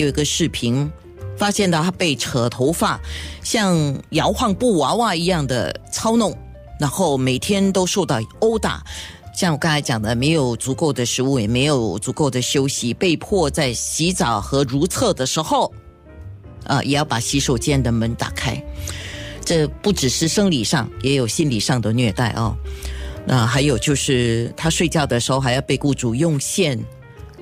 有一个视频，发现到他被扯头发，像摇晃布娃娃一样的操弄，然后每天都受到殴打。像我刚才讲的，没有足够的食物，也没有足够的休息，被迫在洗澡和如厕的时候，啊，也要把洗手间的门打开。这不只是生理上，也有心理上的虐待哦。那还有就是他睡觉的时候还要被雇主用线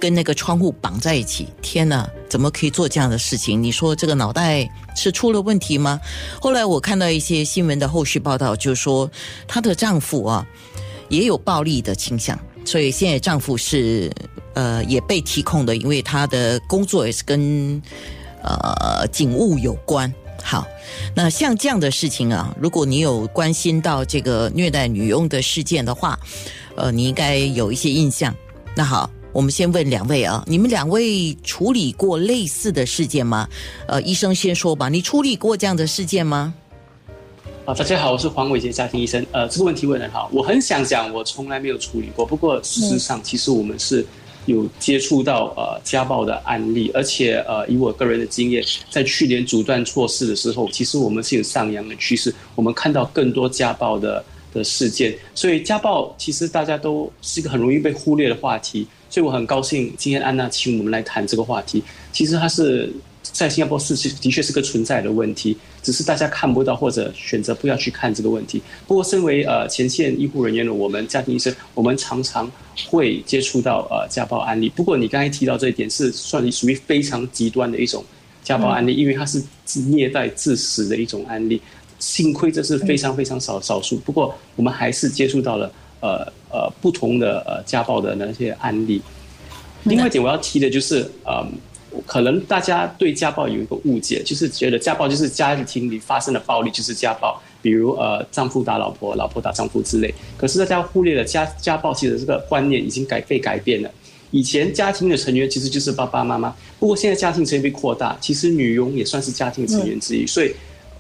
跟那个窗户绑在一起。天哪，怎么可以做这样的事情？你说这个脑袋是出了问题吗？后来我看到一些新闻的后续报道，就是说她的丈夫啊也有暴力的倾向，所以现在丈夫是呃也被提控的，因为他的工作也是跟呃警务有关。好，那像这样的事情啊，如果你有关心到这个虐待女佣的事件的话，呃，你应该有一些印象。那好，我们先问两位啊，你们两位处理过类似的事件吗？呃，医生先说吧，你处理过这样的事件吗？啊，大家好，我是黄伟杰家庭医生。呃，这个问题问得很好，我很想讲，我从来没有处理过。不过事实上，其实我们是。有接触到呃家暴的案例，而且呃以我个人的经验，在去年阻断措施的时候，其实我们是有上扬的趋势，我们看到更多家暴的的事件，所以家暴其实大家都是一个很容易被忽略的话题，所以我很高兴今天安娜请我们来谈这个话题，其实它是。在新加坡是的确是个存在的问题，只是大家看不到或者选择不要去看这个问题。不过，身为呃前线医护人员的我们家庭医生，我们常常会接触到呃家暴案例。不过，你刚才提到这一点是算属于非常极端的一种家暴案例，因为它是虐待致死的一种案例。幸亏这是非常非常少少数。不过，我们还是接触到了呃呃不同的呃家暴的那些案例。另外一点我要提的就是呃。可能大家对家暴有一个误解，就是觉得家暴就是家庭里发生的暴力就是家暴，比如呃丈夫打老婆、老婆打丈夫之类。可是大家忽略了家家暴其实这个观念已经改被改变了。以前家庭的成员其实就是爸爸妈妈，不过现在家庭成员被扩大，其实女佣也算是家庭成员之一。所以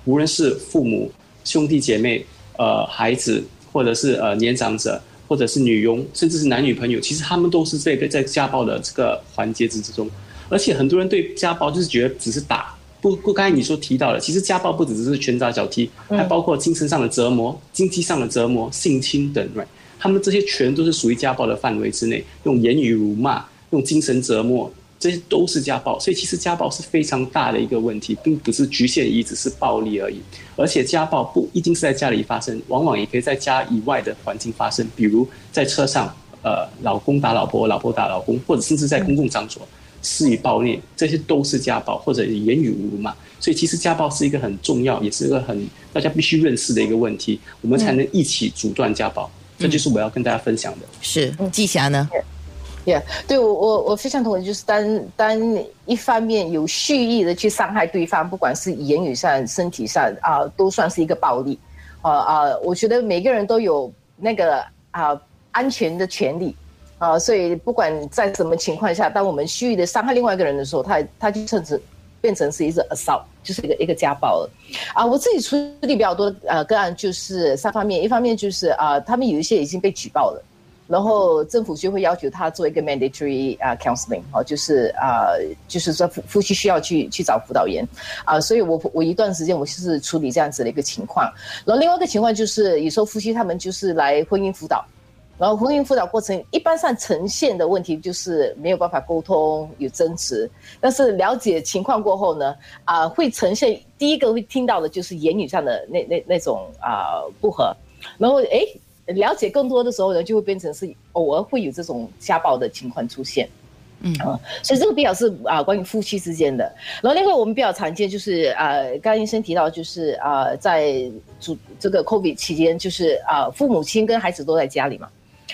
无论是父母、兄弟姐妹、呃孩子，或者是呃年长者，或者是女佣，甚至是男女朋友，其实他们都是这个在家暴的这个环节之之中。而且很多人对家暴就是觉得只是打，不不，刚才你说提到了，其实家暴不只是拳打脚踢，还包括精神上的折磨、经济上的折磨、性侵等，right？他们这些全都是属于家暴的范围之内，用言语辱骂、用精神折磨，这些都是家暴。所以其实家暴是非常大的一个问题，并不是局限于只是暴力而已。而且家暴不一定是在家里发生，往往也可以在家以外的环境发生，比如在车上，呃，老公打老婆，老婆打老公，或者甚至在公共场所。施以暴力，这些都是家暴或者言语侮辱嘛？所以其实家暴是一个很重要，也是一个很大家必须认识的一个问题，我们才能一起阻断家暴。这就是我要跟大家分享的。是季霞呢？Yeah，对我我我非常同意，就是当当一方面有蓄意的去伤害对方，不管是言语上、身体上啊，都算是一个暴力。啊啊，我觉得每个人都有那个啊安全的权利。啊，所以不管在什么情况下，当我们蓄意的伤害另外一个人的时候，他他就甚至变成是一个 assault，就是一个一个家暴了。啊，我自己处理比较多呃个案就是三方面，一方面就是啊，他们有一些已经被举报了，然后政府就会要求他做一个 mandatory 啊 counseling，哦，就是啊，就是说夫夫妻需要去去找辅导员，啊，所以我我一段时间我就是处理这样子的一个情况，然后另外一个情况就是有时候夫妻他们就是来婚姻辅导。然后婚姻辅导过程一般上呈现的问题就是没有办法沟通，有争执。但是了解情况过后呢，啊，会呈现第一个会听到的就是言语上的那那那种啊不和。然后哎，了解更多的时候呢，就会变成是偶尔会有这种家暴的情况出现。嗯啊，所以这个比较是啊关于夫妻之间的。然后另外我们比较常见就是啊，刚刚医生提到就是啊，在主这个 COVID 期间，就是啊父母亲跟孩子都在家里嘛。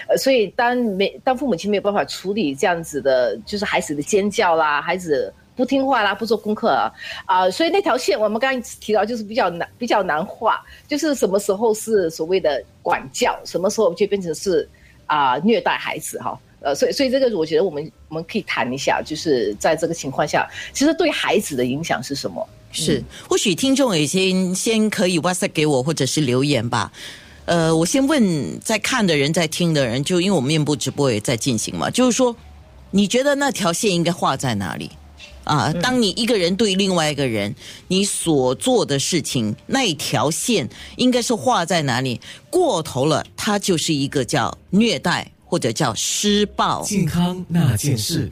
呃，所以当没当父母亲没有办法处理这样子的，就是孩子的尖叫啦，孩子不听话啦，不做功课啊，啊，所以那条线我们刚刚提到就是比较难比较难画，就是什么时候是所谓的管教，什么时候就变成是啊虐待孩子哈，呃，所以所以这个我觉得我们我们可以谈一下，就是在这个情况下，其实对孩子的影响是什么？是，或许听众已经先可以 WhatsApp 给我，或者是留言吧。呃，我先问在看的人，在听的人，就因为我们面部直播也在进行嘛，就是说，你觉得那条线应该画在哪里？啊，当你一个人对另外一个人，你所做的事情那一条线应该是画在哪里？过头了，它就是一个叫虐待或者叫施暴。健康那件事。